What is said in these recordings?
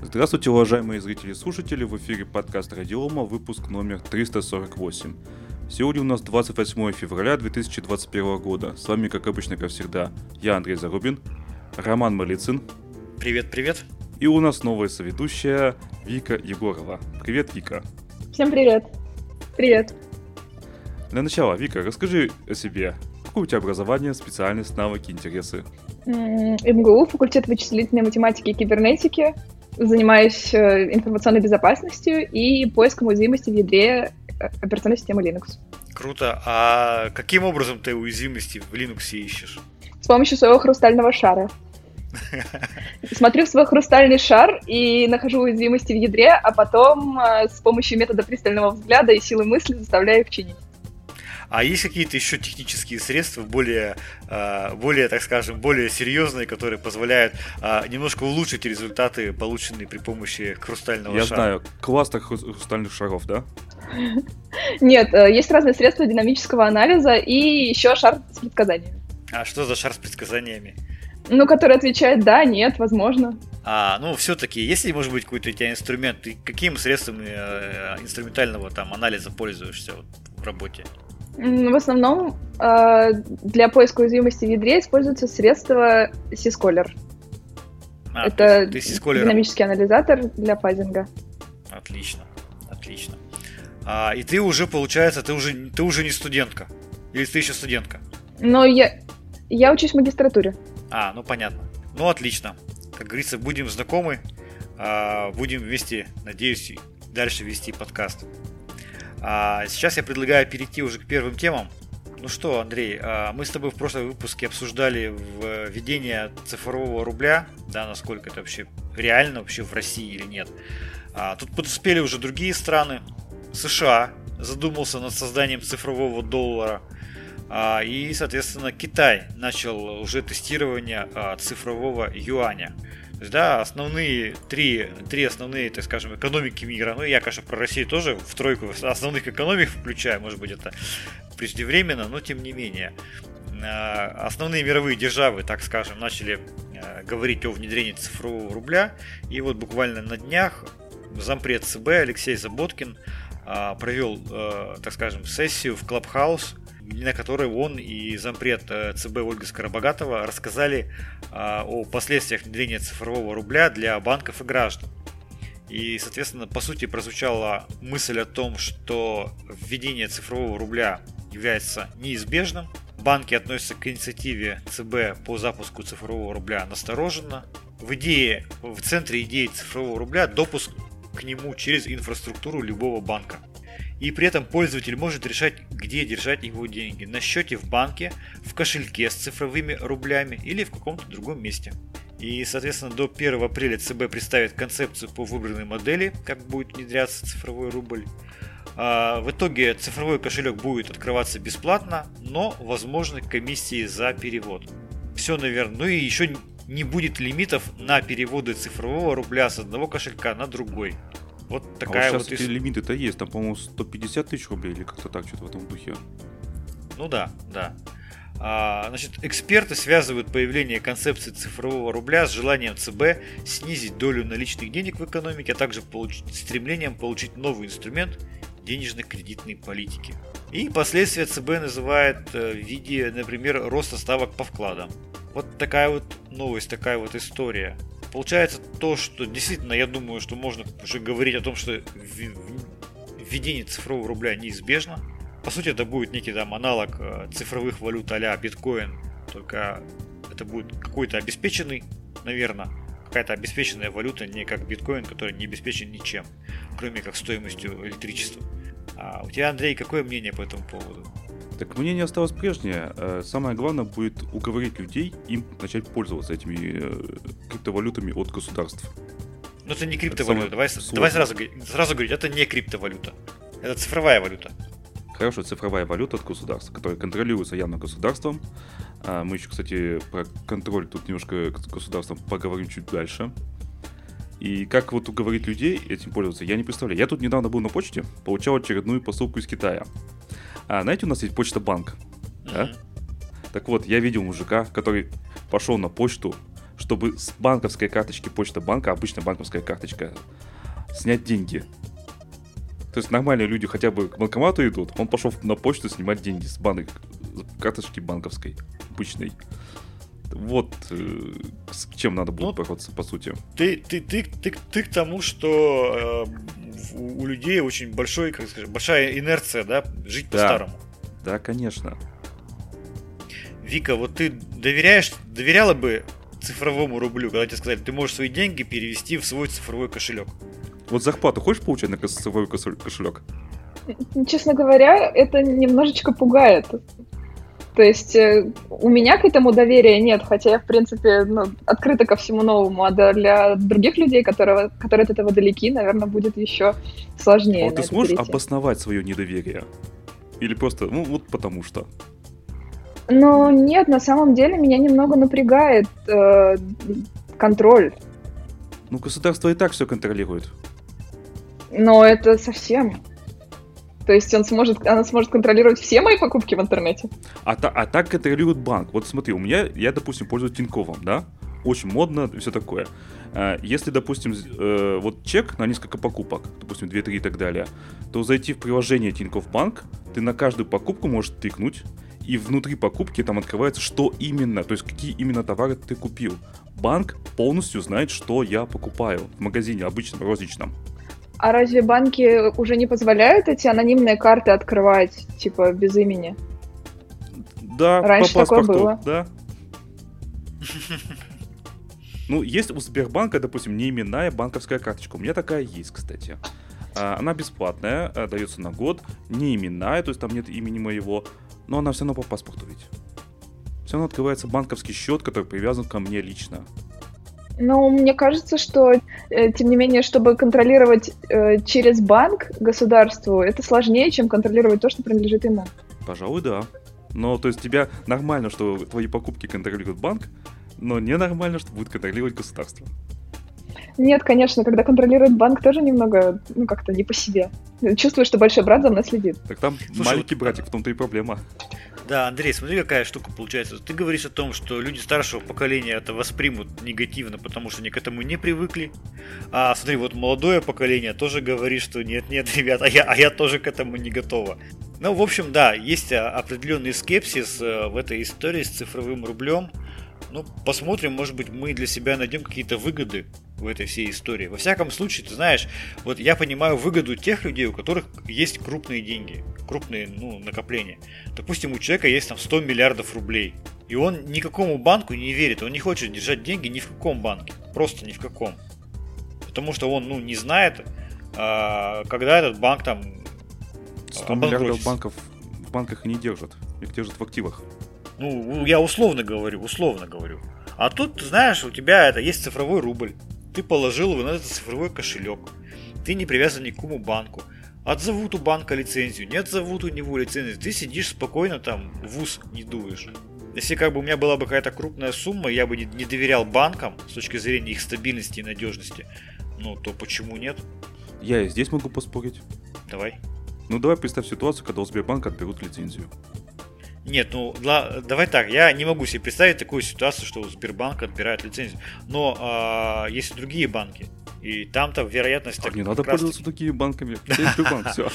Здравствуйте, уважаемые зрители и слушатели, в эфире подкаст Радиома, выпуск номер 348. Сегодня у нас 28 февраля 2021 года. С вами, как обычно, как всегда, я Андрей Зарубин, Роман Малицын. Привет, привет. И у нас новая соведущая Вика Егорова. Привет, Вика. Всем привет. Привет. Для начала, Вика, расскажи о себе. Какое у тебя образование, специальность, навыки, интересы? МГУ, факультет вычислительной математики и кибернетики. Занимаюсь э, информационной безопасностью и поиском уязвимости в ядре э, операционной системы Linux. Круто. А каким образом ты уязвимости в Linux ищешь? С помощью своего хрустального шара. Смотрю в свой хрустальный шар и нахожу уязвимости в ядре, а потом э, с помощью метода пристального взгляда и силы мысли заставляю их чинить. А есть какие-то еще технические средства, более, э, более, так скажем, более серьезные, которые позволяют э, немножко улучшить результаты, полученные при помощи хрустального Я шара? Я знаю, кластер хрустальных шаров, да? Нет, есть разные средства динамического анализа и еще шар с предсказаниями. А что за шар с предсказаниями? Ну, который отвечает да, нет, возможно. А, ну, все-таки, если, может быть, какой-то у тебя инструмент, ты каким средством э, инструментального там анализа пользуешься вот, в работе? В основном э, для поиска уязвимости в ядре используется средство Syscaller. А, Это ты, динамический анализатор для фазинга. Отлично, отлично. А, и ты уже, получается, ты уже, ты уже не студентка? Или ты еще студентка? Ну, я, я учусь в магистратуре. А, ну понятно. Ну, отлично. Как говорится, будем знакомы, а, будем вместе, надеюсь, дальше вести подкаст. А сейчас я предлагаю перейти уже к первым темам. Ну что, Андрей, а, мы с тобой в прошлом выпуске обсуждали введение цифрового рубля, да, насколько это вообще реально вообще в России или нет. А тут подуспели уже другие страны. США задумался над созданием цифрового доллара. А, и, соответственно, Китай начал уже тестирование а, цифрового юаня. Да, основные три, три основные, так скажем, экономики мира. Ну, я, конечно, про Россию тоже в тройку основных экономик включаю, может быть, это преждевременно, но тем не менее. А, основные мировые державы, так скажем, начали а, говорить о внедрении цифрового рубля. И вот буквально на днях зампред ЦБ Алексей Заботкин а, провел, так скажем, сессию в Клабхаус, на которой он и зампред э, ЦБ Ольга Скоробогатова рассказали а, о последствиях внедрения цифрового рубля для банков и граждан. И, соответственно, по сути прозвучала мысль о том, что введение цифрового рубля является неизбежным. Банки относятся к инициативе ЦБ по запуску цифрового рубля настороженно. В идее, в центре идеи цифрового рубля допуск к нему через инфраструктуру любого банка. И при этом пользователь может решать, где держать его деньги. На счете в банке, в кошельке с цифровыми рублями или в каком-то другом месте. И, соответственно, до 1 апреля ЦБ представит концепцию по выбранной модели, как будет внедряться цифровой рубль. А, в итоге цифровой кошелек будет открываться бесплатно, но возможны комиссии за перевод. Все, наверное. Ну и еще не будет лимитов на переводы цифрового рубля с одного кошелька на другой. Вот такая а вот сейчас вот лимиты-то есть, там, по-моему, 150 тысяч рублей или как-то так, что-то в этом духе. Ну да, да. А, значит, эксперты связывают появление концепции цифрового рубля с желанием ЦБ снизить долю наличных денег в экономике, а также получить, стремлением получить новый инструмент денежно-кредитной политики. И последствия ЦБ называет э, в виде, например, роста ставок по вкладам. Вот такая вот новость, такая вот история. Получается то, что действительно, я думаю, что можно уже говорить о том, что введение цифрового рубля неизбежно. По сути, это будет некий там аналог э, цифровых валют а биткоин, только это будет какой-то обеспеченный, наверное, какая-то обеспеченная валюта, не как биткоин, который не обеспечен ничем, кроме как стоимостью электричества. А у тебя, Андрей, какое мнение по этому поводу? Так мнение осталось прежнее. Э, самое главное будет уговорить людей им начать пользоваться этими э, криптовалютами от государств. Но это не криптовалюта. Это давай, давай сразу, сразу говорить, это не криптовалюта. Это цифровая валюта. Хорошо, цифровая валюта от государства, которая контролируется явно государством. А, мы еще, кстати, про контроль тут немножко государством поговорим чуть дальше. И как вот уговорить людей этим пользоваться, я не представляю. Я тут недавно был на почте, получал очередную посылку из Китая. А знаете, у нас есть почта банк. Да? Так вот, я видел мужика, который пошел на почту, чтобы с банковской карточки Почта банка, обычная банковская карточка, снять деньги. То есть нормальные люди хотя бы к банкомату идут, он пошел на почту снимать деньги с банк, карточки банковской, обычной. Вот э, с чем надо будет ну, бороться, по сути. Ты, ты, ты, ты, ты к тому, что э, у, у людей очень большой, как скажем, большая инерция, да, жить да. по-старому. Да, конечно. Вика, вот ты доверяешь, доверяла бы цифровому рублю, когда тебе сказали, ты можешь свои деньги перевести в свой цифровой кошелек? Вот зарплату хочешь получать на цифровой кошелек? Честно говоря, это немножечко пугает. То есть э, у меня к этому доверия нет, хотя я, в принципе, ну, открыта ко всему новому, а для других людей, которые, которые от этого далеки, наверное, будет еще сложнее. А вот ты сможешь перейти. обосновать свое недоверие? Или просто, ну, вот потому что? Ну, нет, на самом деле меня немного напрягает э, контроль. Ну, государство и так все контролирует. Но это совсем. То есть он сможет, она сможет контролировать все мои покупки в интернете. А, та, а так контролирует банк. Вот смотри, у меня, я, допустим, пользуюсь Тиньковым, да? Очень модно и все такое. А, если, допустим, э, вот чек на несколько покупок, допустим, 2-3 и так далее, то зайти в приложение Тинькофф Банк, ты на каждую покупку можешь тыкнуть, и внутри покупки там открывается, что именно, то есть какие именно товары ты купил. Банк полностью знает, что я покупаю в магазине обычном, розничном. А разве банки уже не позволяют эти анонимные карты открывать, типа, без имени? Да, Раньше по паспорту, такое было. да. Ну, есть у Сбербанка, допустим, неименная банковская карточка. У меня такая есть, кстати. А, она бесплатная, а, дается на год, не именная, то есть там нет имени моего, но она все равно по паспорту ведь. Все равно открывается банковский счет, который привязан ко мне лично. Ну, мне кажется, что, э, тем не менее, чтобы контролировать э, через банк государству, это сложнее, чем контролировать то, что принадлежит ему. Пожалуй, да. Но, то есть, тебя нормально, что твои покупки контролирует банк, но ненормально, что будет контролировать государство. Нет, конечно, когда контролирует банк, тоже немного, ну, как-то не по себе. Чувствую, что большой брат за мной следит. Так там Слушай, маленький братик, в том-то и проблема. Да, Андрей, смотри, какая штука получается. Ты говоришь о том, что люди старшего поколения это воспримут негативно, потому что они к этому не привыкли. А смотри, вот молодое поколение тоже говорит, что нет-нет, ребят, а я, а я тоже к этому не готова. Ну, в общем, да, есть определенный скепсис э, в этой истории с цифровым рублем. Ну, посмотрим, может быть, мы для себя найдем какие-то выгоды в этой всей истории. Во всяком случае, ты знаешь, вот я понимаю выгоду тех людей, у которых есть крупные деньги, крупные, ну, накопления. Допустим, у человека есть там 100 миллиардов рублей, и он никакому банку не верит, он не хочет держать деньги ни в каком банке, просто ни в каком. Потому что он, ну, не знает, а, когда этот банк там 100 миллиардов банков в банках и не держат, их держат в активах. Ну, я условно говорю, условно говорю. А тут, знаешь, у тебя это есть цифровой рубль. Ты положил его на этот цифровой кошелек. Ты не привязан ни к какому банку. Отзовут у банка лицензию, не отзовут у него лицензию. Ты сидишь спокойно там, в ус не дуешь. Если как бы у меня была бы какая-то крупная сумма, я бы не, не доверял банкам с точки зрения их стабильности и надежности. Ну, то почему нет? Я и здесь могу поспорить. Давай. Ну, давай представь ситуацию, когда у Сбербанка отберут лицензию. Нет, ну для, давай так, я не могу себе представить такую ситуацию, что у Сбербанка отбирают лицензию. Но а, есть и другие банки. И там-то вероятность... Так, не надо пользоваться такими банками. Все.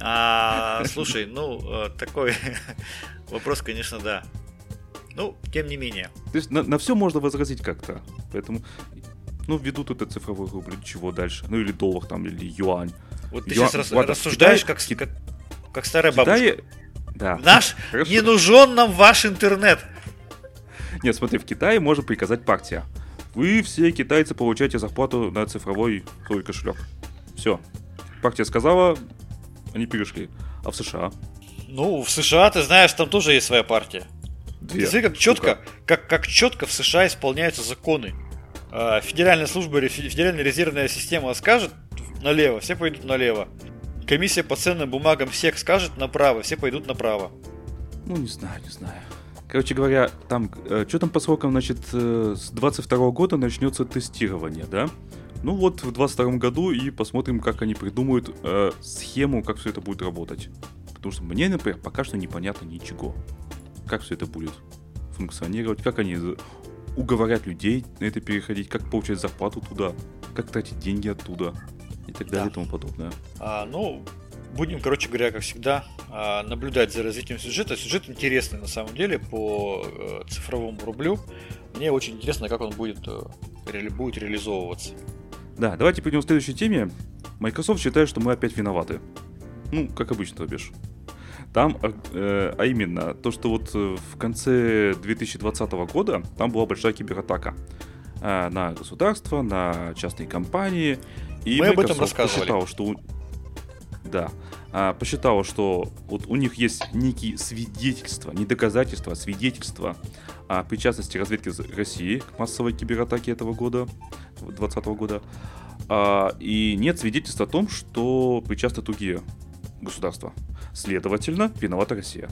А, слушай, ну, э, такой вопрос, конечно, да. Ну, тем не менее. То есть на, на все можно возразить как-то. Поэтому, ну, введут это цифровой рубль, чего дальше? Ну, или доллар там, или юань. Вот ты юань, сейчас ладно, рассуждаешь, Китай, как, как, как старая Китае, бабушка. Да. Наш, Хорошо. не нужен нам ваш интернет. Нет, смотри, в Китае может приказать партия. Вы все китайцы получаете зарплату на цифровой свой кошелек. Все. Партия сказала, они перешли. А в США? Ну, в США, ты знаешь, там тоже есть своя партия. Две. Смотри, как четко, как, как четко в США исполняются законы. А, федеральная служба, федеральная резервная система скажет налево, все пойдут налево. Комиссия по ценным бумагам всех скажет направо, все пойдут направо. Ну, не знаю, не знаю. Короче говоря, там, э, что там по срокам, значит, э, с 22 года начнется тестирование, да? Ну вот в 22 году и посмотрим, как они придумают э, схему, как все это будет работать. Потому что мне, например, пока что непонятно ничего. Как все это будет функционировать, как они уговорять людей на это переходить, как получать зарплату туда, как тратить деньги оттуда и так далее Да. и тому подобное. А, ну, будем, короче говоря, как всегда, а, наблюдать за развитием сюжета. Сюжет интересный на самом деле по э, цифровому рублю. Мне очень интересно, как он будет, э, будет реализовываться. Да, давайте перейдем к следующей теме. Microsoft считает, что мы опять виноваты. Ну, как обычно, то бишь. Там, а, э, а именно, то, что вот э, в конце 2020 года там была большая кибератака э, на государство, на частные компании. И Мы об этом Microsoft рассказывали. посчитал, что... Да. а, посчитала, что вот у них есть некие свидетельства, не доказательства, а свидетельства о причастности разведки России к массовой кибератаке этого года, 2020 года. А, и нет свидетельств о том, что причастны другие государства. Следовательно, виновата Россия.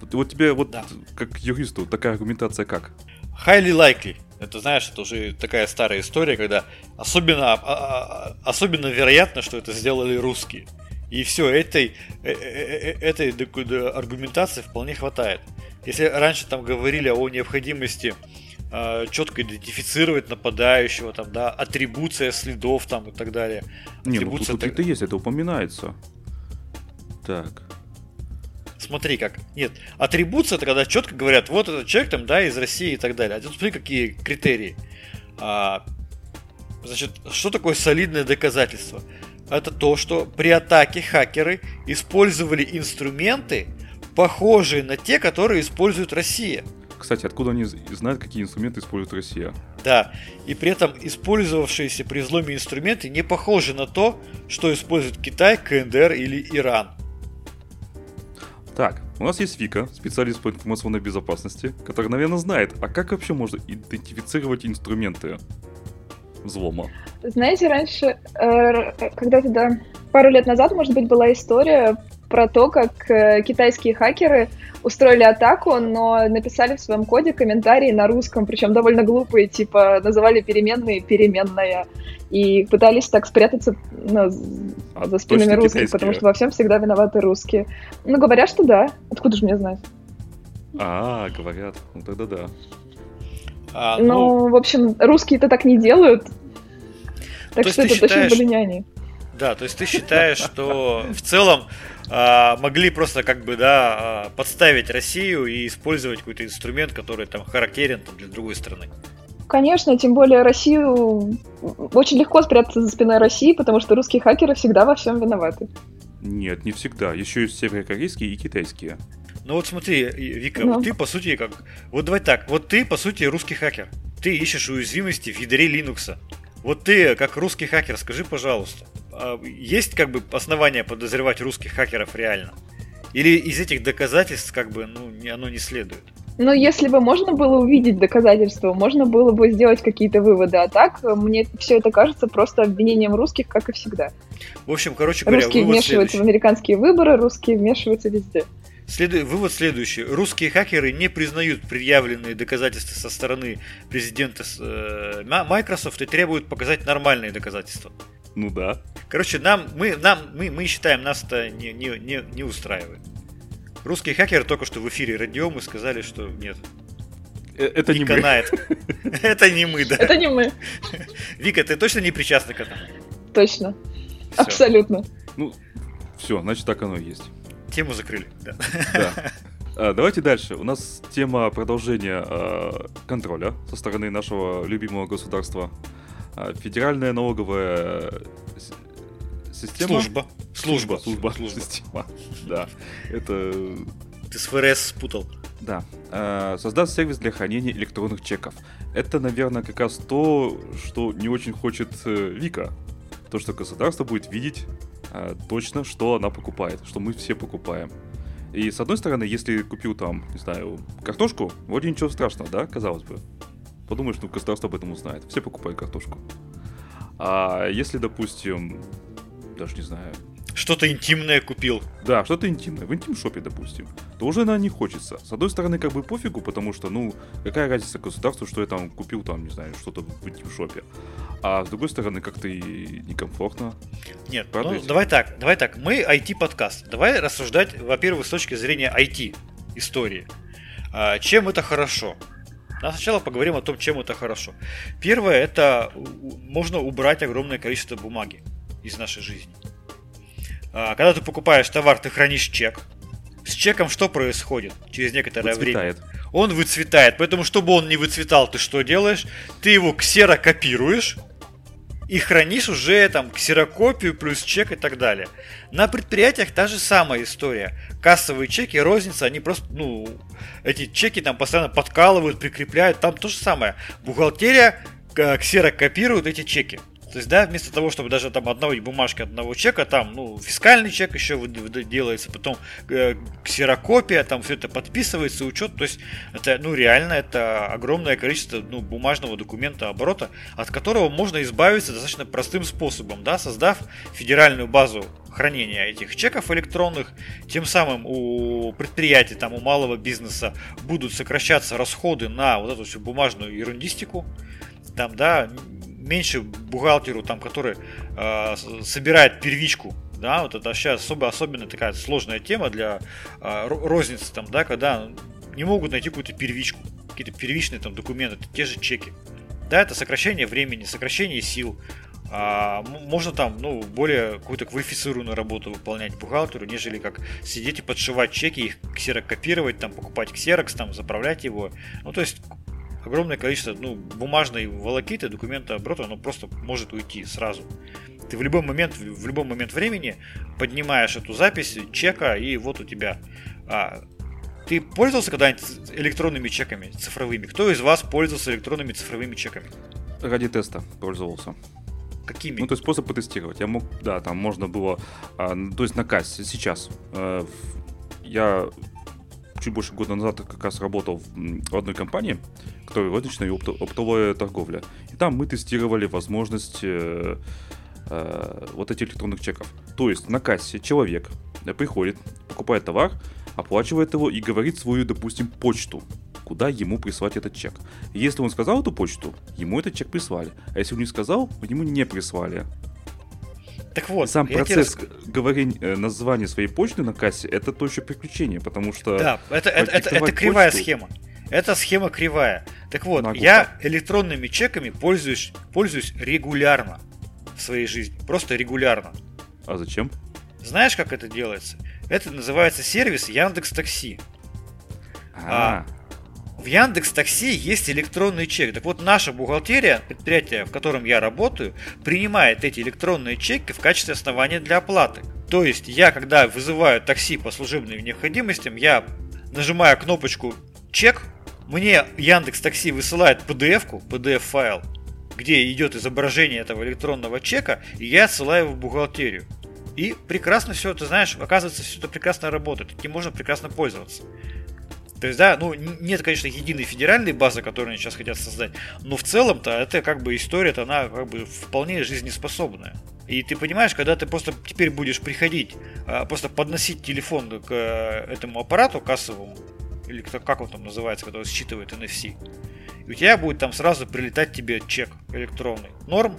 Вот, вот тебе, вот Да. как юристу, такая аргументация как? Highly likely. Это, знаешь, это уже такая старая история, когда особенно, а- а- особенно вероятно, что это сделали русские. И все, этой, э- э- э- этой аргументации вполне хватает. Если раньше там говорили о необходимости четко идентифицировать нападающего, там, да, атрибуция следов там и так далее. Не, ну тут, Атрибуция тут так- это есть, это упоминается. Так. Смотри как. Нет, атрибуция это когда четко говорят, вот этот человек там, да, из России и так далее. А тут смотри, какие критерии. А, значит, что такое солидное доказательство? Это то, что при атаке хакеры использовали инструменты, похожие на те, которые использует Россия. Кстати, откуда они знают, какие инструменты использует Россия? Да, и при этом использовавшиеся при взломе инструменты не похожи на то, что использует Китай, КНДР или Иран. Так, у нас есть Вика, специалист по информационной безопасности, который, наверное, знает, а как вообще можно идентифицировать инструменты взлома? Знаете, раньше, э, когда-то, да, пару лет назад, может быть, была история про то, как э, китайские хакеры устроили атаку, но написали в своем коде комментарии на русском, причем довольно глупые, типа называли переменные переменная, и пытались так спрятаться ну, А, за спинами русских, потому китайские. что во всем всегда виноваты русские. Ну, говорят, что да. Откуда же мне знать? А, говорят. Ну тогда да. А, Ну, в общем, русские-то так не делают. Так То что это точно считаешь- были не они. Да, то есть ты считаешь, что в целом а, могли просто как бы, да, а, подставить Россию и использовать какой-то инструмент, который там характерен там, для другой страны. Конечно, тем более Россию очень легко спрятаться за спиной России, потому что русские хакеры всегда во всем виноваты. Нет, не всегда. Еще есть северокорейские и китайские. Ну вот смотри, Вика, Ну. вот ты по сути как... Вот давай так, вот ты по сути русский хакер. Ты ищешь уязвимости в ядре Linux. Вот ты, как русский хакер, скажи, пожалуйста, а есть как бы основания подозревать русских хакеров реально? Или из этих доказательств как бы, ну, оно не следует? Но если бы можно было увидеть доказательства, можно было бы сделать какие-то выводы. А так, мне все это кажется просто обвинением русских, как и всегда. В общем, короче говоря, Русские вмешиваются следующий. в американские выборы, русские вмешиваются везде. Следу- Вывод следующий. Русские хакеры не признают предъявленные доказательства со стороны президента с- э, Microsoft и требуют показать нормальные доказательства. Ну да. Короче, нам, мы, нам, мы, мы считаем, нас это не, не, не, не устраивает. Русские хакеры только что в эфире радио сказали, что нет, Э, Это не не мы. канает. Это не мы, да. Это не мы, Вика, ты точно не причастна к этому? точно. Абсолютно. Ну, все, значит так оно и есть. Тему закрыли. да. Да. А, Давайте дальше. У нас тема продолжения а, контроля со стороны нашего любимого государства. А, Федеральная налоговая с- система. Служба. Служба. Служба. Система. Да. Это Ты с ФРС спутал. Да. Э, Создаст сервис для хранения электронных чеков. Это, наверное, как раз то, что не очень хочет э, Вика. То, что государство будет видеть э, точно, что она покупает, что мы все покупаем. И с одной стороны, если купил там, не знаю, картошку, вроде ничего страшного, да, казалось бы. Подумаешь, ну государство об этом узнает. Все покупают картошку. А если, допустим, даже не знаю, Что-то интимное купил. да, что-то интимное, в интим-шопе, допустим, то уже она не хочется. С одной стороны, как бы пофигу, потому что, ну, какая разница государству, что я там купил, там, не знаю, что-то в интим-шопе. А с другой стороны, как-то и некомфортно. Нет, Правда ну, давай так, давай так. Мы IT-подкаст. Давай рассуждать, во-первых, с точки зрения IT истории. А, чем это хорошо? А сначала поговорим о том, чем это хорошо. Первое, это можно убрать огромное количество бумаги из нашей жизни. А, когда ты покупаешь товар, ты хранишь чек. С чеком что происходит через некоторое Выцветает. время? Он выцветает. Поэтому, чтобы он не выцветал, ты что делаешь? Ты его ксерокопируешь и хранишь уже там ксерокопию плюс чек и так далее. На предприятиях та же самая история. Кассовые чеки, розница, они просто, ну, эти чеки там постоянно подкалывают, прикрепляют, там то же самое. Бухгалтерия э, ксерокопирует эти чеки. То есть, да, вместо того, чтобы даже там одной бумажки одного чека, там, ну, фискальный чек еще делается, потом э, ксерокопия, там все это подписывается, учет. То есть, это, ну, реально, это огромное количество, ну, бумажного документа оборота, от которого можно избавиться достаточно простым способом, да, создав федеральную базу хранения этих чеков электронных, тем самым у предприятий, там, у малого бизнеса будут сокращаться расходы на вот эту всю бумажную ерундистику, там, да, меньше бухгалтеру, там, который э, собирает первичку, да, вот это сейчас особо, особенно такая сложная тема для э, розницы, там, да, когда не могут найти какую-то первичку, какие-то первичные там документы, те же чеки. Да, это сокращение времени, сокращение сил. А, можно там, ну, более какую-то квалифицированную работу выполнять бухгалтеру, нежели как сидеть и подшивать чеки, их ксерокопировать, там, покупать ксерокс, там, заправлять его. Ну, то есть огромное количество ну, бумажной волокиты, документа оборота, оно просто может уйти сразу. Ты в любой момент, в любой момент времени поднимаешь эту запись чека, и вот у тебя. А, ты пользовался когда-нибудь электронными чеками цифровыми? Кто из вас пользовался электронными цифровыми чеками? Ради теста пользовался. Какими? Ну, то есть способ потестировать. Я мог, да, там можно было, а, то есть на кассе сейчас. А, я чуть больше года назад как раз работал в одной компании, которая розничная и оптовая торговля. И там мы тестировали возможность э, э, вот этих электронных чеков. То есть на кассе человек э, приходит, покупает товар, оплачивает его и говорит свою, допустим, почту, куда ему прислать этот чек. Если он сказал эту почту, ему этот чек прислали. А если он не сказал, ему не прислали. Так вот, сам процесс тебе... говорения э, названия своей почты на кассе это то еще приключение, потому что. Да, это, это, это, это кривая почту... схема. Это схема кривая. Так вот, Могу я электронными чеками пользуюсь, пользуюсь регулярно в своей жизни. Просто регулярно. А зачем? Знаешь, как это делается? Это называется сервис Яндекс Такси. А, в Яндекс Такси есть электронный чек. Так вот, наша бухгалтерия, предприятие, в котором я работаю, принимает эти электронные чеки в качестве основания для оплаты. То есть я, когда вызываю такси по служебным необходимостям, я нажимаю кнопочку «Чек», мне Яндекс Такси высылает PDF-ку, PDF-файл, где идет изображение этого электронного чека, и я отсылаю его в бухгалтерию. И прекрасно все это, знаешь, оказывается, все это прекрасно работает, этим можно прекрасно пользоваться. То есть, да, ну, нет, конечно, единой федеральной базы, которую они сейчас хотят создать, но в целом-то это как бы история-то, она как бы вполне жизнеспособная. И ты понимаешь, когда ты просто теперь будешь приходить, а, просто подносить телефон к э, этому аппарату кассовому, или как он там называется, он считывает NFC, и у тебя будет там сразу прилетать тебе чек электронный. Норм?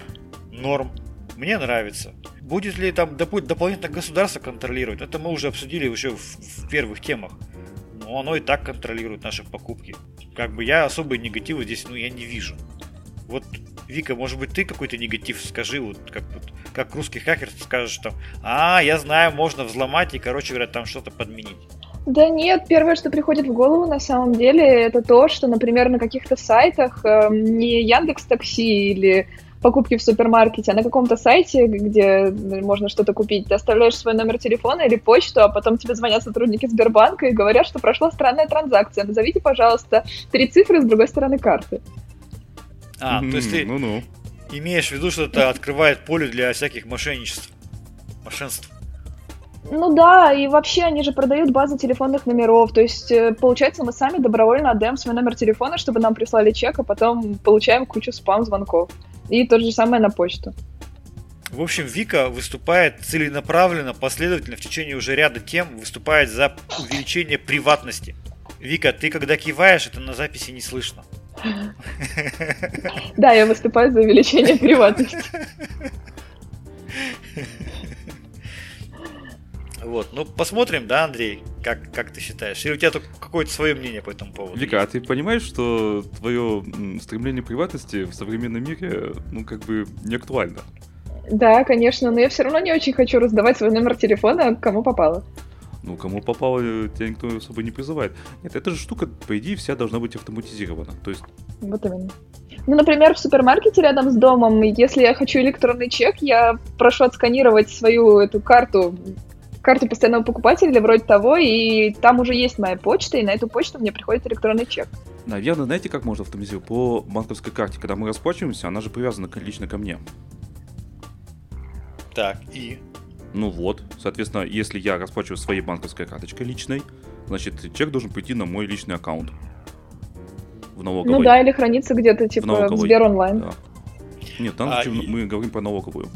Норм. Мне нравится. Будет ли там дополнительно государство контролировать? Это мы уже обсудили еще в, в первых темах но оно и так контролирует наши покупки. Как бы я особый негатива здесь, ну, я не вижу. Вот, Вика, может быть, ты какой-то негатив скажи, вот как вот, как русский хакер скажешь там, а, я знаю, можно взломать и, короче говоря, там что-то подменить. Да нет, первое, что приходит в голову на самом деле, это то, что, например, на каких-то сайтах э, не Яндекс Такси или покупки в супермаркете, а на каком-то сайте, где можно что-то купить, ты оставляешь свой номер телефона или почту, а потом тебе звонят сотрудники Сбербанка и говорят, что прошла странная транзакция. Назовите, пожалуйста, три цифры с другой стороны карты. А, то есть ты ну-ну. имеешь в виду, что это открывает поле для всяких мошенничеств, мошенств. Ну да, и вообще они же продают базы телефонных номеров. То есть, э, получается, мы сами добровольно отдаем свой номер телефона, чтобы нам прислали чек, а потом получаем кучу спам-звонков. И то же самое на почту. В общем, Вика выступает целенаправленно, последовательно в течение уже ряда тем, выступает за увеличение приватности. Вика, ты когда киваешь, это на записи не слышно. Да, я выступаю за увеличение приватности. Вот, ну посмотрим, да, Андрей, как, как ты считаешь? Или у тебя только какое-то свое мнение по этому поводу? Вика, а ты понимаешь, что твое стремление к приватности в современном мире, ну, как бы не актуально? Да, конечно, но я все равно не очень хочу раздавать свой номер телефона кому попало. Ну, кому попало, тебя никто особо не призывает. Нет, эта же штука, по идее, вся должна быть автоматизирована. То есть... Вот именно. Ну, например, в супермаркете рядом с домом, если я хочу электронный чек, я прошу отсканировать свою эту карту, карту постоянного покупателя или вроде того, и там уже есть моя почта, и на эту почту мне приходит электронный чек. Наверное, знаете, как можно автоматизировать? По банковской карте, когда мы расплачиваемся, она же привязана лично ко мне. Так, и? Ну вот, соответственно, если я расплачиваюсь своей банковской карточкой личной, значит, чек должен прийти на мой личный аккаунт. В налоговой. Ну да, или храниться где-то, типа, в, в Сбер онлайн. Да. Нет, там а, мы говорим про налоговую.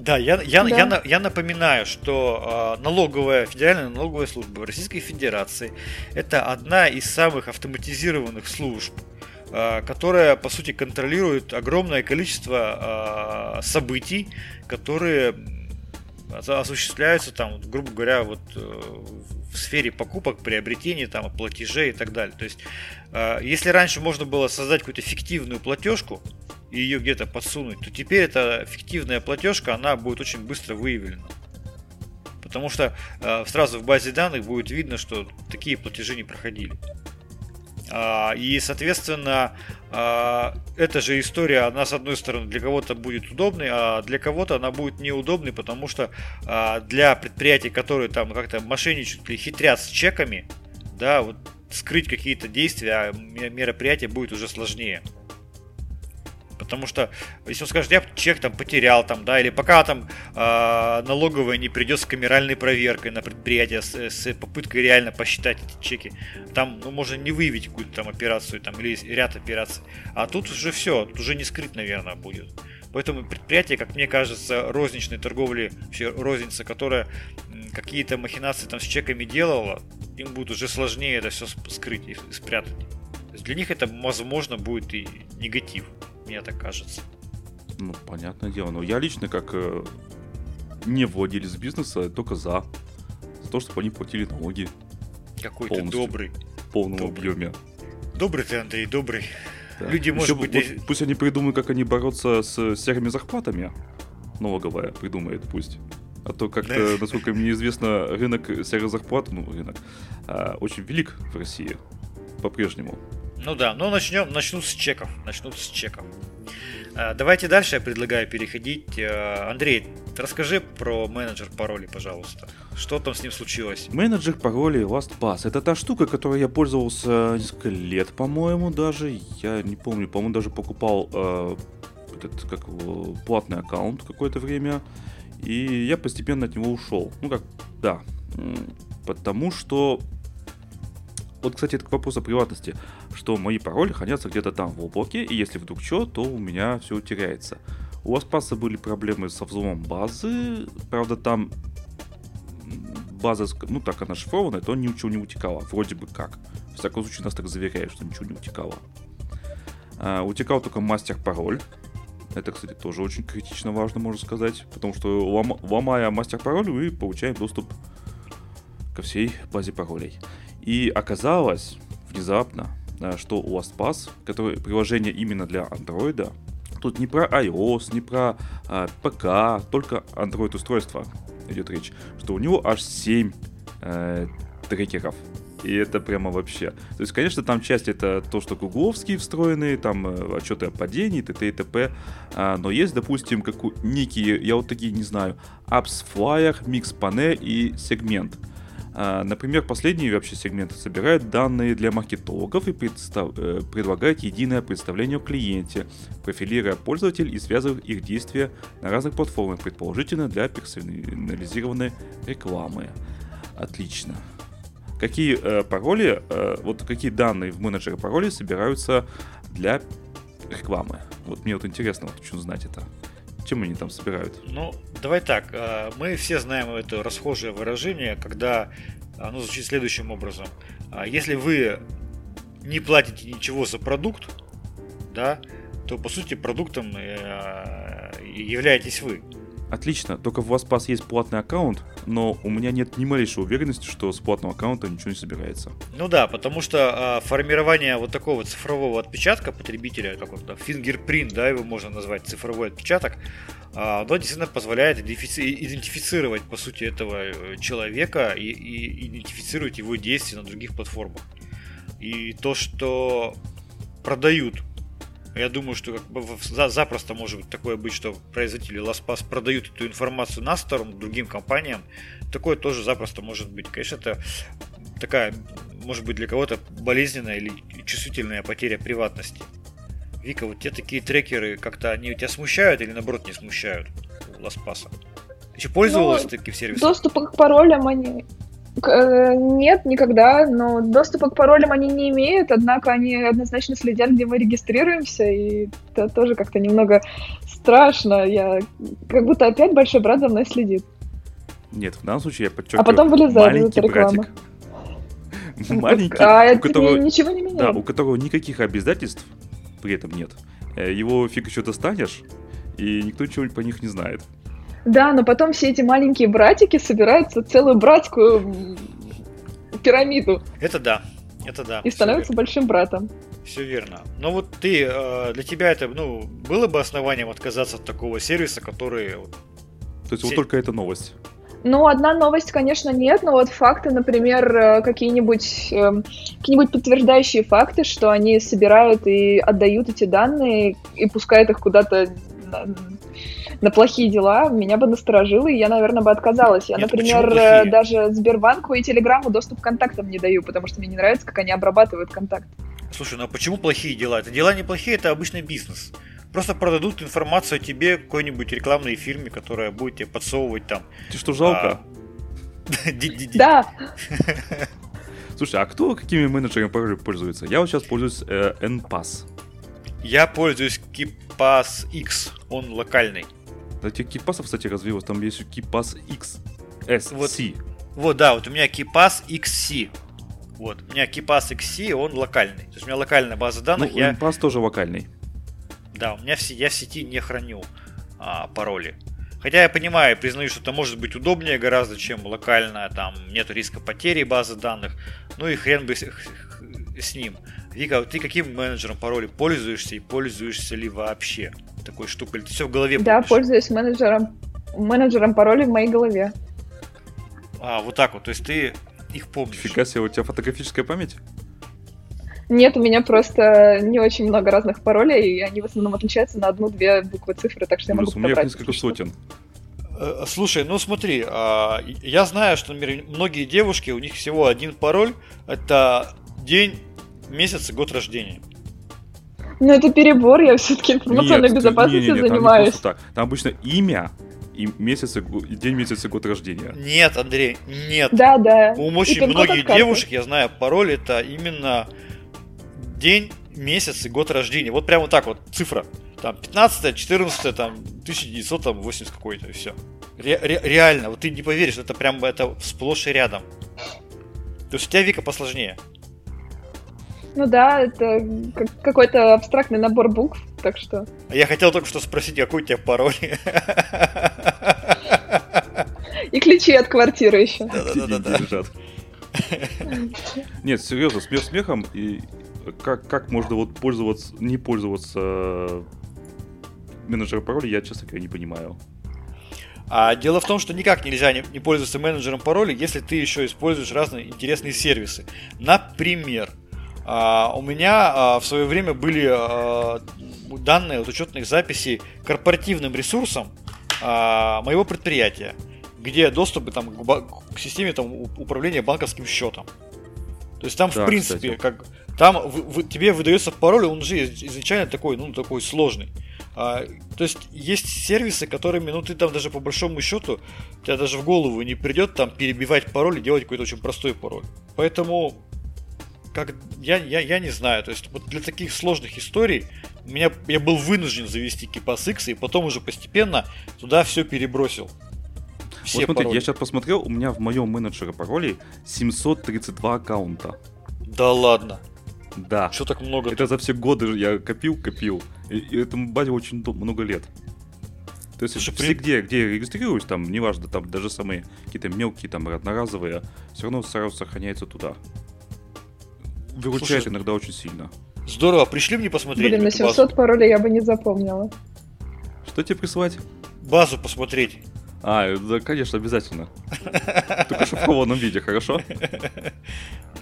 Да, я, я, да. Я, я напоминаю, что э, налоговая, федеральная налоговая служба Российской Федерации это одна из самых автоматизированных служб, э, которая, по сути, контролирует огромное количество э, событий, которые осуществляются там, грубо говоря, вот э, в сфере покупок, приобретений, там, платежей и так далее. То есть, если раньше можно было создать какую-то фиктивную платежку и ее где-то подсунуть, то теперь эта фиктивная платежка, она будет очень быстро выявлена. Потому что э, сразу в базе данных будет видно, что такие платежи не проходили. А, и, соответственно, а, эта же история, она, с одной стороны, для кого-то будет удобной, а для кого-то она будет неудобной, потому что а, для предприятий, которые там как-то мошенничают или хитрят с чеками, да, вот скрыть какие-то действия, мероприятия будет уже сложнее. Потому что, если он скажет, я чек там потерял, там, да, или пока там э, налоговая не придет с камеральной проверкой на предприятие, с, с попыткой реально посчитать эти чеки, там, ну, можно не выявить какую-то там операцию, там, или ряд операций. А тут уже все, тут уже не скрыть, наверное, будет. Поэтому предприятие, как мне кажется, розничной торговли, вообще розница, которая какие-то махинации там с чеками делала, им будет уже сложнее это все скрыть и спрятать. Для них это, возможно, будет и негатив мне так кажется. Ну, понятное дело. Но я лично, как э, не владелец бизнеса, только за. За то, чтобы они платили налоги. Какой ты добрый. В полном добрый. объеме. Добрый ты, Андрей, добрый. Да. Люди, может Еще, быть... Вот, пусть они придумают, как они бороться с серыми зарплатами. Налоговая придумает пусть. А то как-то, да. насколько мне известно, рынок серых зарплат, ну, рынок, а, очень велик в России по-прежнему. Ну да, но начнем, начну с чеков. Начну с чеков. Э, давайте дальше я предлагаю переходить. Э, Андрей, расскажи про менеджер паролей, пожалуйста. Что там с ним случилось? Менеджер паролей LastPass. Это та штука, которой я пользовался несколько лет, по-моему, даже. Я не помню, по-моему, даже покупал э, этот, как платный аккаунт какое-то время. И я постепенно от него ушел. Ну как, да. Потому что вот, кстати, это к вопросу о приватности, что мои пароли хранятся где-то там в облаке, и если вдруг что, то у меня все теряется. У вас паса были проблемы со взломом базы, правда там база, ну так она шифрованная, то ничего не утекало, вроде бы как. В всяком случае нас так заверяют, что ничего не утекало. А, утекал только мастер-пароль, это, кстати, тоже очень критично важно, можно сказать, потому что ломая мастер-пароль, вы получаем доступ ко всей базе паролей. И оказалось внезапно, что у LastPass, которое приложение именно для Android, тут не про iOS, не про а, ПК, только Android устройство идет речь, что у него аж 7 э, трекеров. И это прямо вообще. То есть, конечно, там часть это то, что гугловские встроенные, там э, отчеты о падении, т.т. и т.п. А, но есть, допустим, как некие, я вот такие не знаю, Apps Flyer, Mix Pane и сегмент. А, например, последние вообще сегменты собирают данные для маркетологов и представ... Э, предлагают единое представление о клиенте, профилируя пользователей и связывая их действия на разных платформах, предположительно для персонализированной рекламы. Отлично. Какие э, пароли, э, вот какие данные в менеджере паролей собираются для рекламы? Вот мне вот интересно, вот хочу знать это. Чем они там собирают? Ну, давай так. Э, мы все знаем это расхожее выражение, когда оно звучит следующим образом. А если вы не платите ничего за продукт, да, то по сути продуктом э, являетесь вы. Отлично, только в LastPass есть платный аккаунт, но у меня нет ни малейшей уверенности, что с платного аккаунта ничего не собирается. Ну да, потому что а, формирование вот такого цифрового отпечатка потребителя, как он там, фингерпринт, да, его можно назвать цифровой отпечаток, а, оно действительно позволяет идентифицировать, по сути, этого э, человека и, и идентифицировать его действия на других платформах. И то, что продают я думаю, что как бы запросто может такое быть, что производители LastPass продают эту информацию на сторону другим компаниям. Такое тоже запросто может быть. Конечно, это такая, может быть, для кого-то болезненная или чувствительная потеря приватности. Вика, вот те такие трекеры, как-то они тебя смущают или наоборот не смущают LastPass? Еще пользовалась ну, таким сервисом? Доступа к паролям они нет, никогда, но доступа к паролям они не имеют, однако они однозначно следят, где мы регистрируемся, и это тоже как-то немного страшно. Я как будто опять большой брат за мной следит. Нет, в данном случае я подчеркиваю. А потом вылезает из этой рекламы. Маленький, а у которого, ничего не меняет. Да, у которого никаких обязательств при этом нет. Э, его фиг еще достанешь, и никто ничего по них не знает. Да, но потом все эти маленькие братики собираются целую братскую пирамиду. Это да, это да. И становятся большим братом. Все верно. Но вот ты, э, для тебя это, ну, было бы основанием отказаться от такого сервиса, который... То есть вот только эта новость. Ну, одна новость, конечно, нет, но вот факты, например, э, какие-нибудь э, какие-нибудь подтверждающие факты, что они собирают и отдают эти данные и пускают их куда-то на плохие дела, меня бы насторожило, и я, наверное, бы отказалась. Я, Нет, например, даже Сбербанку и Телеграму доступ к контактам не даю, потому что мне не нравится, как они обрабатывают контакт. Слушай, ну а почему плохие дела? Это дела неплохие, это обычный бизнес. Просто продадут информацию о тебе какой-нибудь рекламной фирме, которая будет тебе подсовывать там. Ты что, жалко? А, да. Слушай, а кто какими менеджерами пользуется? Я вот сейчас пользуюсь э, NPass. Я пользуюсь KeePass X, он локальный. Да, тебе KeePass, кстати, развилось, там есть KeePass XSC. Вот, вот, да, вот у меня KeePass XC. Вот, у меня KeePass XC, он локальный. То есть у меня локальная база данных. Ну, я... Тоже локальный. Да, у меня в, я в сети не храню а, пароли. Хотя я понимаю, признаю, что это может быть удобнее гораздо, чем локально, там нет риска потери базы данных. Ну и хрен бы с, с ним. Вика, ты каким менеджером паролей пользуешься и пользуешься ли вообще такой штукой? Или ты все в голове Да, помнишь? пользуюсь менеджером, менеджером паролей в моей голове. А, вот так вот, то есть ты их помнишь. Фига себе, у тебя фотографическая память? Нет, у меня просто не очень много разных паролей, и они в основном отличаются на одну-две буквы цифры, так что я могу У меня несколько сотен. Э, слушай, ну смотри, а, я знаю, что, например, многие девушки, у них всего один пароль, это день, месяц и год рождения. Ну это перебор, я все-таки информационной нет, безопасностью нет, нет, занимаюсь. Там, там обычно имя, и месяц, и день, месяц и год рождения. Нет, Андрей, нет. Да, да. У очень многих девушек, я знаю, пароль это именно день, месяц и год рождения. Вот прямо вот так вот, цифра. Там 15 14 там 1980 какой-то, и все. Ре- ре- реально, вот ты не поверишь, это прям это сплошь и рядом. То есть у тебя Вика посложнее. Ну да, это какой-то абстрактный набор букв, так что... Я хотел только что спросить, какой у тебя пароль. И ключи от квартиры еще. Да-да-да. Нет, серьезно, смех смехом, и как, как можно вот пользоваться, не пользоваться менеджером пароля, я, честно говоря, не понимаю. А дело в том, что никак нельзя не, не пользоваться менеджером пароля, если ты еще используешь разные интересные сервисы. Например, а, у меня а, в свое время были а, данные от учетных записей корпоративным ресурсом а, моего предприятия, где доступы там, к, к системе там, управления банковским счетом. То есть там, да, в принципе, кстати. как там в, в, тебе выдается пароль, он же изначально такой, ну, такой сложный. А, то есть есть сервисы, которыми, ну, ты там даже по большому счету, тебя даже в голову не придет там перебивать пароль и делать какой-то очень простой пароль. Поэтому, как я, я, я не знаю, то есть вот для таких сложных историй меня, я был вынужден завести KeePass X и потом уже постепенно туда все перебросил. Все вот смотри, пароли. я сейчас посмотрел, у меня в моем менеджере паролей 732 аккаунта. Да ладно. Да. Что так много? Это за все годы я копил, копил. И, и этому базе очень много лет. То есть Слушай, все, при- где, где я регистрируюсь, там, неважно, там даже самые какие-то мелкие, там, одноразовые, все равно сразу сохраняется туда. Выручает Слушай, иногда очень сильно. Здорово, пришли мне посмотреть. Блин, на эту базу. 700 паролей я бы не запомнила. Что тебе присылать? Базу посмотреть. А, да, конечно, обязательно. Только в шифрованном виде, хорошо?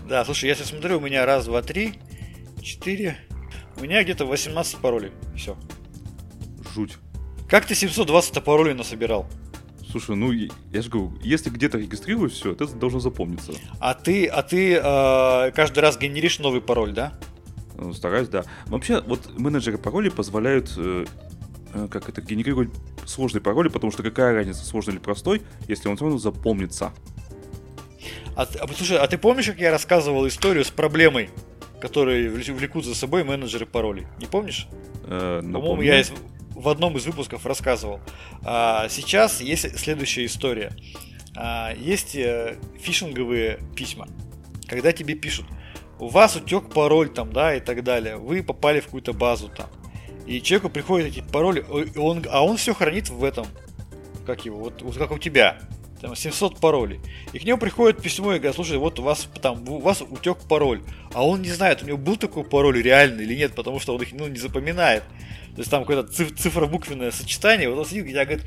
Да, слушай, я сейчас смотрю, у меня раз, два, три, четыре. У меня где-то 18 паролей. Все. Жуть. Как ты 720 паролей насобирал? Слушай, ну, я же говорю, если где-то регистрируюсь, все, это должно запомниться. А ты, а ты э, каждый раз генеришь новый пароль, да? Ну, Стараюсь, да. Вообще, вот менеджеры паролей позволяют, э, э, как это, генерировать сложные пароли, потому что какая разница, сложный или простой, если он все равно запомнится. А, а, слушай, а ты помнишь, как я рассказывал историю с проблемой, которые вле- влекут за собой менеджеры паролей? Не помнишь? Э, По-моему, я в одном из выпусков рассказывал. А, сейчас есть следующая история. А, есть э, фишинговые письма. Когда тебе пишут, у вас утек пароль там, да, и так далее. Вы попали в какую-то базу там. И человеку приходят эти пароли, он, а он все хранит в этом. Как его, вот, вот как у тебя. Там 700 паролей. И к нему приходит письмо и говорят, слушай, вот у вас там, у вас утек пароль. А он не знает, у него был такой пароль реальный или нет, потому что он их ну, не запоминает. То есть там какое-то циф- цифробуквенное сочетание. Вот он сидит, и говорит,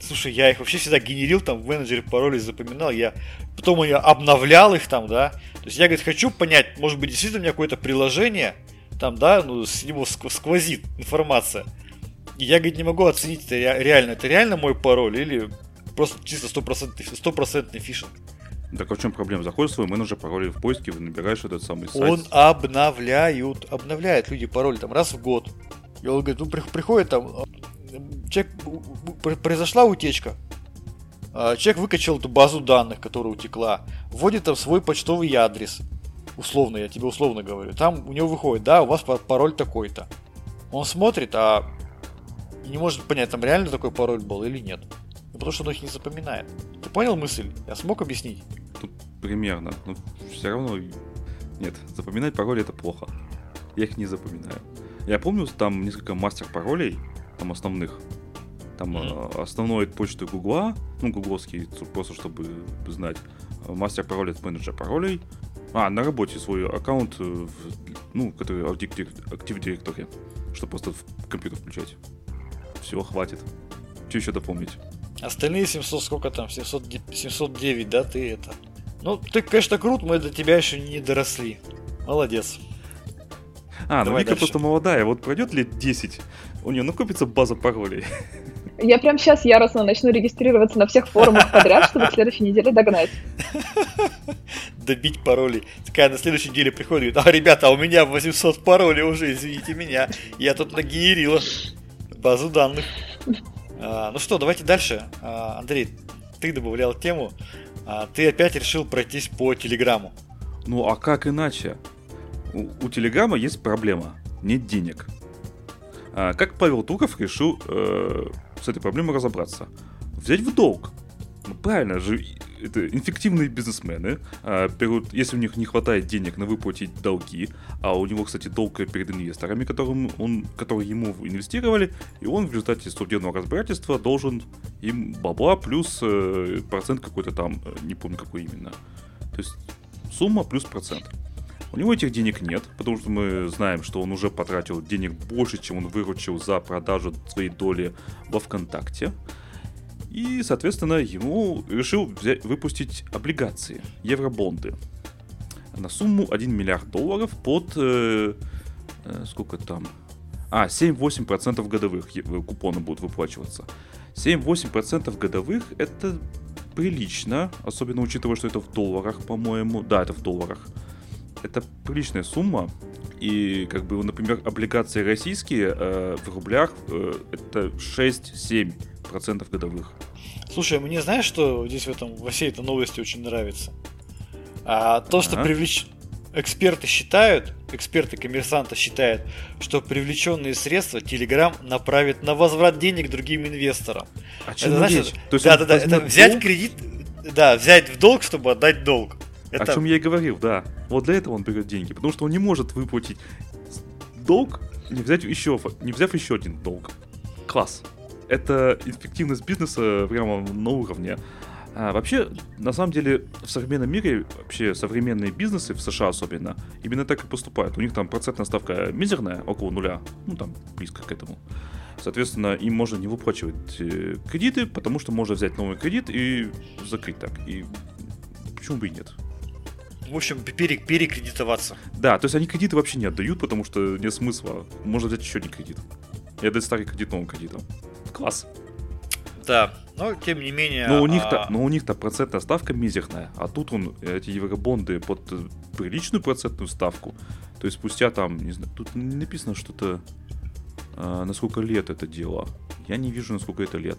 слушай, я их вообще всегда генерил там в менеджере паролей, запоминал. Я потом я обновлял их там, да. То есть я, говорит, хочу понять, может быть, действительно у меня какое-то приложение, там, да, ну, с него ск- сквозит информация. И я, говорит, не могу оценить это ре- реально. Это реально мой пароль или просто чисто стопроцентный, стопроцентный фишинг. Так а в чем проблема? Заходишь в свой менеджер паролей в поиске, набираешь этот самый сайт. Он обновляют, обновляют люди пароль там раз в год. И он говорит, ну при- приходит там, э, человек, произошла утечка, А, человек выкачал эту базу данных, которая утекла, вводит там свой почтовый адрес, условно, я тебе условно говорю, там у него выходит, да, у вас па- пароль такой-то. Он смотрит, а не может понять, там реально такой пароль был или нет. Ну, потому что он их не запоминает. Ты понял мысль? Я смог объяснить? Тут примерно. Но все равно... Нет, запоминать пароли это плохо. Я их не запоминаю. Я помню, там несколько мастер-паролей, там основных. Там э, основной почты Гугла, ну, гугловский, просто чтобы знать. Мастер-пароль это менеджер паролей. А, на работе свой аккаунт, э, ну, который в Active Direct- Active Directory, чтобы просто в компьютер включать. Все, хватит. Что еще дополнить? Остальные 700, сколько там, 700, 709, да, ты это. Ну, ты, конечно, крут, мы до тебя еще не доросли. Молодец. А, ну Давай Вика дальше. просто молодая, вот пройдет лет 10, у нее накопится база паролей. Я прям сейчас яростно начну регистрироваться на всех форумах подряд, чтобы к следующей неделе догнать. Добить пароли. Такая на следующей неделе приходит и говорит, а, ребята, а у меня 800 паролей уже, извините меня. Я тут нагенерила базу данных. А, ну что, давайте дальше. А, Андрей, ты добавлял тему. А, ты опять решил пройтись по Телеграму. Ну а как иначе? У, у Телеграма есть проблема. Нет денег. Как Павел Туров решил э, с этой проблемой разобраться? Взять в долг. Ну правильно же, это инфективные бизнесмены а, берут, если у них не хватает денег на выплатить долги, а у него, кстати, долг перед инвесторами, которым он, которые ему инвестировали, и он в результате судебного разбирательства должен им бабла плюс э, процент какой-то там, э, не помню какой именно. То есть сумма плюс процент. У него этих денег нет, потому что мы знаем, что он уже потратил денег больше, чем он выручил за продажу своей доли во ВКонтакте. И, соответственно, ему решил взять, выпустить облигации, евробонды, на сумму 1 миллиард долларов под... э, э, сколько там? А, 7-8% годовых э, купоны будут выплачиваться. 7-8% годовых это прилично, особенно учитывая, что это в долларах, по-моему. Да, это в долларах. Это приличная сумма. И, как бы, например, облигации российские э, в рублях э, это 6-7% годовых. Слушай, мне знаешь, что здесь в этом, во всей этой новости очень нравится? А, то, что Ага. привлеч... эксперты считают, эксперты коммерсанта считают, что привлеченные средства Telegram направит на возврат денег другим инвесторам. А Это значит, да, да, да, это взять долг? кредит, да, взять в долг, чтобы отдать долг. О Это, чем я и говорил, да. Вот для этого он берет деньги, потому что он не может выплатить долг, не взять еще, не взяв еще один долг. Класс. это эффективность бизнеса прямо на уровне. А, вообще, на самом деле, в современном мире, вообще современные бизнесы, в США особенно, именно так и поступают. У них там процентная ставка мизерная, около нуля, ну там близко к этому. Соответственно, им можно не выплачивать э, кредиты, потому что можно взять новый кредит и закрыть так. И почему бы и нет? В общем, пере, перекредитоваться. Да, то есть они кредиты вообще не отдают, потому что нет смысла. Можно взять еще один кредит. И отдать старый кредит новым кредитом. Класс. Да, но тем не менее... Но у них-то, а... но у них-то процентная ставка мизерная, а тут он, эти евробонды под приличную процентную ставку. То есть спустя там, не знаю, тут не написано что-то, а, на сколько лет это дело. Я не вижу, на сколько это лет.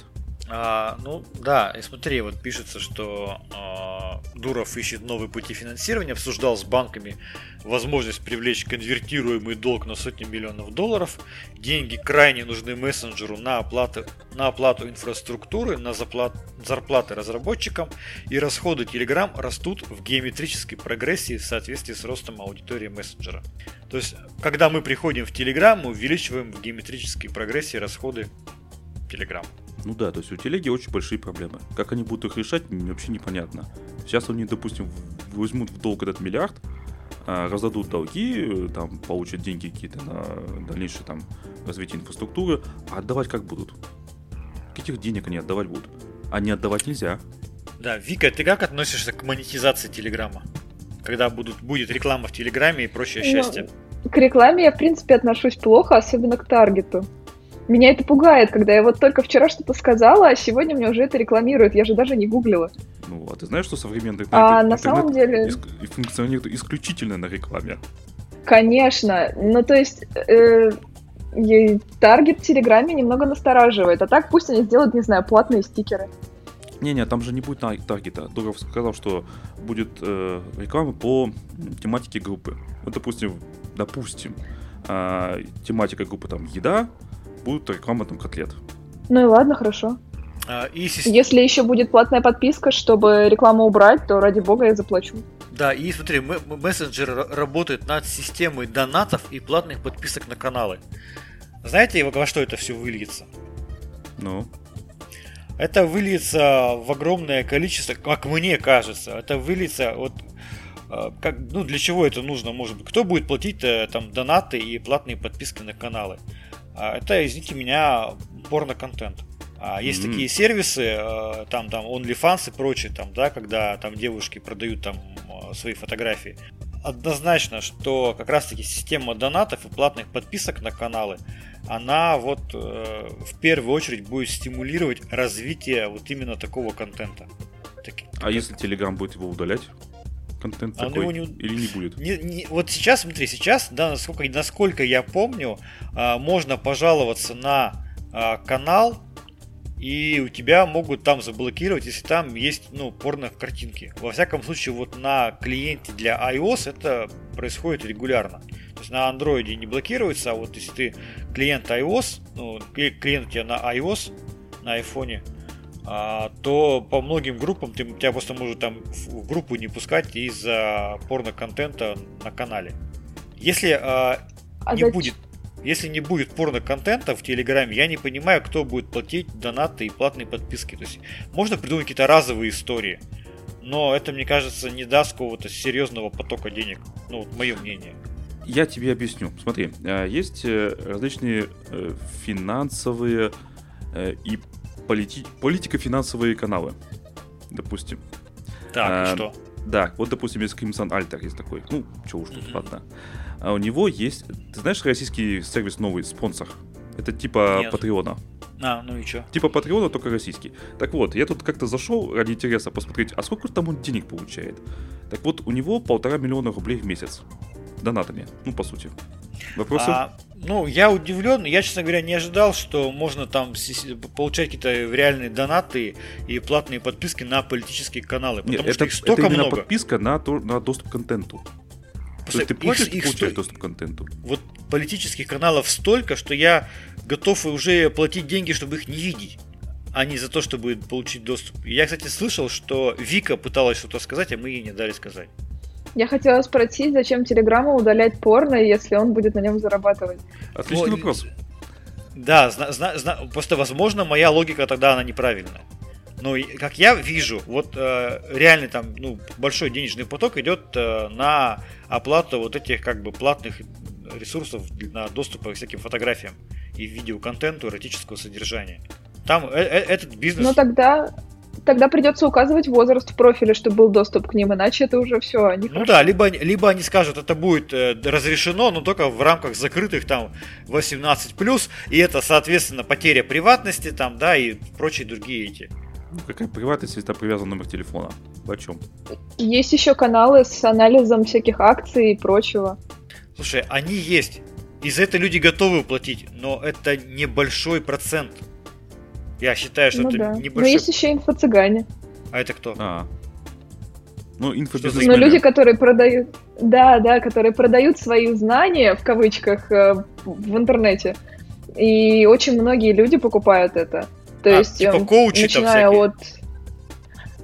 А, ну да, и смотри, вот пишется, что а, Дуров ищет новые пути финансирования, обсуждал с банками возможность привлечь конвертируемый долг на сотни миллионов долларов. Деньги крайне нужны мессенджеру на оплату, на оплату инфраструктуры, на заплат, зарплаты разработчикам, и расходы Telegram растут в геометрической прогрессии в соответствии с ростом аудитории мессенджера. То есть, когда мы приходим в Telegram, мы увеличиваем в геометрической прогрессии расходы Telegram. Ну да, то есть у телеги очень большие проблемы. Как они будут их решать, вообще непонятно. Сейчас они, допустим, возьмут в долг этот миллиард, а, раздадут долги, там получат деньги какие-то на дальнейшее там развитие инфраструктуры, а отдавать как будут? Каких денег они отдавать будут? А не отдавать нельзя. Да, Вика, ты как относишься к монетизации Телеграма? Когда будут, будет реклама в Телеграме и прочее ну, счастье? К рекламе я, в принципе, отношусь плохо, особенно к таргету. Меня это пугает, когда я вот только вчера что-то сказала, а сегодня мне уже это рекламируют. Я же даже не гуглила. Ну, а ты знаешь, что современный интернет, а, на самом деле... функционирует исключительно на рекламе? Конечно. Ну, то есть... Э, таргет в Телеграме немного настораживает. А так пусть они сделают, не знаю, платные стикеры. Не-не, там же не будет таргета. Дуров сказал, что будет э, реклама по тематике группы. Вот, допустим, допустим, э, тематика группы там еда, будут реклама там котлет. Ну и ладно, хорошо. А, и систем... Если еще будет платная подписка, чтобы рекламу убрать, то ради бога я заплачу. Да, и смотри, мессенджер работает над системой донатов и платных подписок на каналы. Знаете, во что это все выльется? Ну? Это выльется в огромное количество, как мне кажется, это выльется вот а, как, ну, для чего это нужно, может быть, кто будет платить э, там донаты и платные подписки на каналы? А, это, извините меня, порно-контент. А есть mm-hmm. такие сервисы, э, там, там, OnlyFans и прочее, там, да, когда там девушки продают там э, свои фотографии. Однозначно, что как раз-таки система донатов и платных подписок на каналы, она вот э, в первую очередь будет стимулировать развитие вот именно такого контента. Так, а как... если Telegram будет его удалять? Контент а такой не... или не будет? Не, не, вот сейчас, смотри, сейчас, да, насколько, насколько я помню, а, можно пожаловаться на а, канал, и у тебя могут там заблокировать, если там есть, ну, порно-картинки. Во всяком случае, вот на клиенте для iOS это происходит регулярно. То есть на Android не блокируется, а вот если ты клиент iOS, ну, клиент у тебя на iOS, на iPhone, то по многим группам ты, тебя просто может там в группу не пускать из-за порно-контента на канале. Если а, а не будет если не будет порно-контента в Телеграме, я не понимаю, кто будет платить донаты и платные подписки. То есть можно придумать какие-то разовые истории, но это, мне кажется, не даст какого-то серьезного потока денег. Ну, вот мое мнение. Я тебе объясню. Смотри, а, есть э, различные э, финансовые э, и полити- политико-финансовые каналы, допустим. Так, а, и что? Да, вот, допустим, есть Crimson Alter есть такой. Ну, что уж тут, mm-hmm. ладно. А у него есть... Ты знаешь российский сервис новый, спонсор? Это типа Нет. Патреона. А, ну и что? Типа Патреона, только российский. Так вот, я тут как-то зашел ради интереса посмотреть, а сколько там он денег получает. Так вот, у него полтора миллиона рублей в месяц. Донатами, ну, по сути. Вопросы? А, ну, я удивлен. Я, честно говоря, не ожидал, что можно там получать какие-то реальные донаты и платные подписки на политические каналы. Потому Нет, что это, их столько это именно много. подписка на, то, на доступ к контенту. То есть ты платишь их, их сто... доступ к контенту. Вот политических каналов столько, что я готов уже платить деньги, чтобы их не видеть а не за то, чтобы получить доступ. Я, кстати, слышал, что Вика пыталась что-то сказать, а мы ей не дали сказать. Я хотела спросить, зачем Телеграму удалять порно, если он будет на нем зарабатывать? Отличный вопрос. Да, зна, зна, зна, просто, возможно, моя логика тогда она неправильная. Но как я вижу, вот э, реально там ну, большой денежный поток идет э, на оплату вот этих как бы платных ресурсов на доступ к всяким фотографиям и видеоконтенту эротического содержания. Там э, э, этот бизнес... Но тогда тогда придется указывать возраст в профиле, чтобы был доступ к ним, иначе это уже все. Ну да, либо, либо они скажут, это будет э, разрешено, но только в рамках закрытых там 18+, и это, соответственно, потеря приватности там, да, и прочие другие эти. Ну, какая приватность, если там привязан номер телефона? О чем? Есть еще каналы с анализом всяких акций и прочего. Слушай, они есть. И за это люди готовы платить, но это небольшой процент. Я считаю, что ну, это да. небольшой... Но есть еще инфо-цыгане. А это кто? А. Ну, Ну, инфобизнесмены. люди, которые продают... Да, да, которые продают свои знания, в кавычках, э, в интернете. И очень многие люди покупают это. То А, есть, типа эм, коучи начиная всякие? от...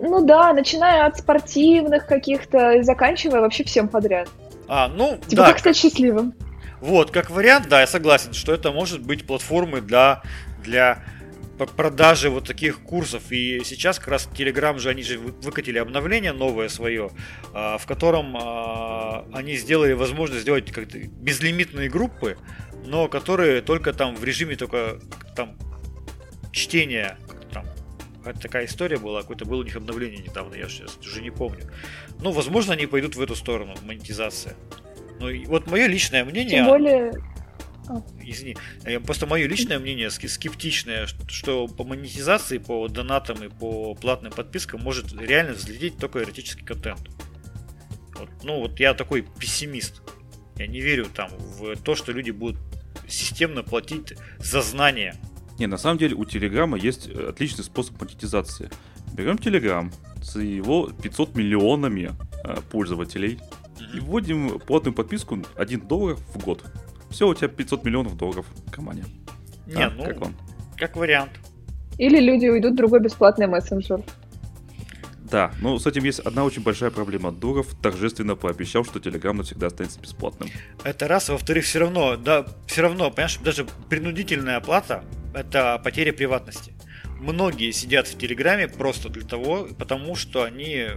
Ну да, начиная от спортивных каких-то и заканчивая вообще всем подряд. А, ну, Типа, да, как стать счастливым? Вот, как вариант, да, я согласен, что это может быть платформой для, для продажи вот таких курсов. И сейчас как раз Telegram же, они же вы- выкатили обновление новое свое, а, в котором а, они сделали возможность сделать как-то безлимитные группы, но которые только там в режиме только там чтения, там какая-то такая история была, какое-то было у них обновление недавно, я сейчас уже не помню. Ну, возможно, они пойдут в эту сторону, монетизация. Ну, и вот мое личное мнение... Тем более... Извини, просто мое личное мнение скептичное, что по монетизации, по донатам и по платным подпискам может реально взлететь только эротический контент. Вот, ну вот я такой пессимист. Я не верю там в то, что люди будут системно платить за знания. Не, на самом деле у Телеграма есть э, отличный способ монетизации. Берем Телеграм с его 500 миллионами э, пользователей и вводим платную подписку 1 доллар в год. Все, у тебя 500 миллионов долларов в кармане. Не, А, ну, как вам? как вариант. Или люди уйдут в другой бесплатный мессенджер. Да, но с этим есть одна очень большая проблема. Дуров торжественно пообещал, что Телеграм навсегда останется бесплатным. Это раз, во-вторых, все равно, да, все равно, понимаешь, даже принудительная оплата – это потеря приватности. Многие сидят в Телеграме просто для того, потому что они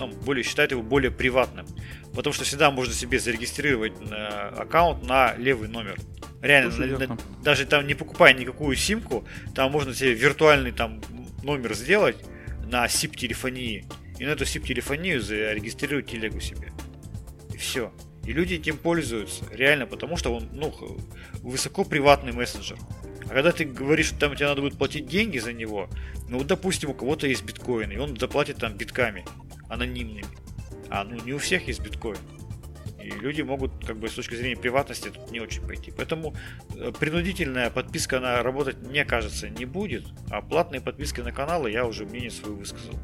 ну, более считают его более приватным. Потому что всегда можно себе зарегистрировать э, аккаунт на левый номер. Реально, на- на- даже там не покупая никакую симку, там можно себе виртуальный там номер сделать на SIP-телефонии. И на эту SIP-телефонию зарегистрировать телегу себе. И все. И люди этим пользуются. Реально, потому что он, ну, высоко приватный мессенджер. А когда ты говоришь, что там тебе надо будет платить деньги за него, ну, вот, допустим, у кого-то есть биткоин, и он заплатит там битками, анонимными. А ну не у всех есть биткоин. И люди могут, как бы, с точки зрения приватности тут не очень пойти. Поэтому э, принудительная подписка, она работать, мне кажется, не будет. А платные подписки на каналы я уже мнение свое высказал.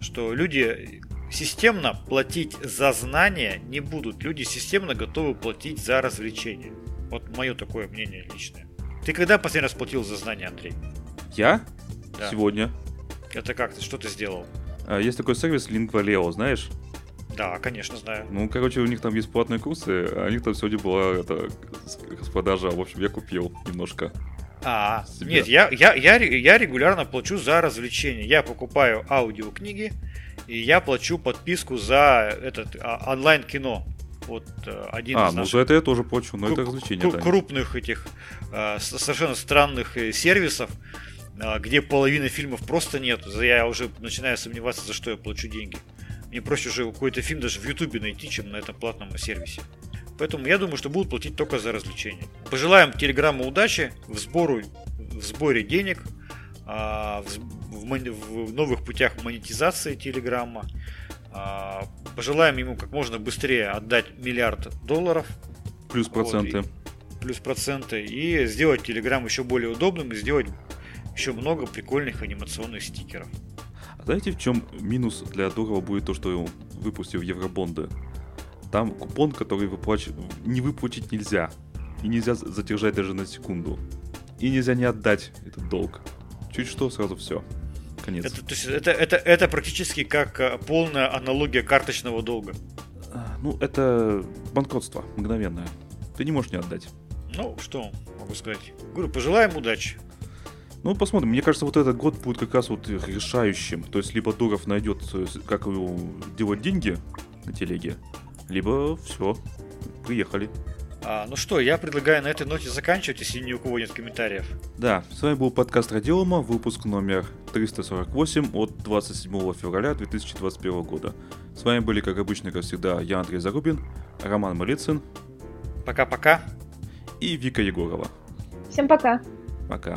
Что люди системно платить за знания не будут. Люди системно готовы платить за развлечения. Вот мое такое мнение личное. Ты когда последний раз платил за знания, Андрей? Я? Да. Сегодня. Это как? Что ты сделал? А, Есть такой сервис Lingvaleo, знаешь? Да, конечно, знаю. Ну, короче, у них там есть платные курсы, а у них там сегодня была это, распродажа. В общем, я купил немножко. А, Себя. нет, я, я, я, я регулярно плачу за развлечения. Я покупаю аудиокниги, и я плачу подписку за этот а, онлайн-кино. Вот э, один А, из ну за это я тоже плачу, но это развлечение, крупных этих с- совершенно странных э, сервисов, где половины фильмов просто нет. Я уже начинаю сомневаться, за что я плачу деньги. Мне проще уже какой-то фильм даже в Ютубе найти, чем на этом платном сервисе. Поэтому я думаю, что будут платить только за развлечения. Пожелаем Телеграмму удачи в, сбору, в сборе денег, а, в, в в новых путях монетизации Телеграмма. А, Пожелаем ему как можно быстрее отдать миллиард долларов Плюс Вот, проценты. плюс проценты и сделать Telegram еще более удобным и сделать еще много прикольных анимационных стикеров. А знаете, в чем минус для Дурова будет то, что он выпустил евробонды? Там купон, который выплач... не выплатить нельзя. И нельзя за- задержать даже на секунду. И нельзя не отдать этот долг. Чуть что, сразу все. Конец. Это, то есть это, это, это практически как э, полная аналогия карточного долга. А, Ну, это банкротство мгновенное. Ты не можешь не отдать. Ну, что могу сказать? Говорю, пожелаем удачи. Ну, посмотрим. Мне кажется, вот этот год будет как раз вот решающим. То есть, либо Дуров найдет, э, как его делать деньги на телеге, либо все, приехали. А, ну что, я предлагаю на этой ноте заканчивать, если ни у кого нет комментариев. Да, с вами был подкаст Радиома, выпуск номер 348 от 27 февраля 2021 года. С вами были, как обычно, как всегда, я, Андрей Зарубин, Роман Малицын. Пока-пока. И Вика Егорова. Всем пока. Пока.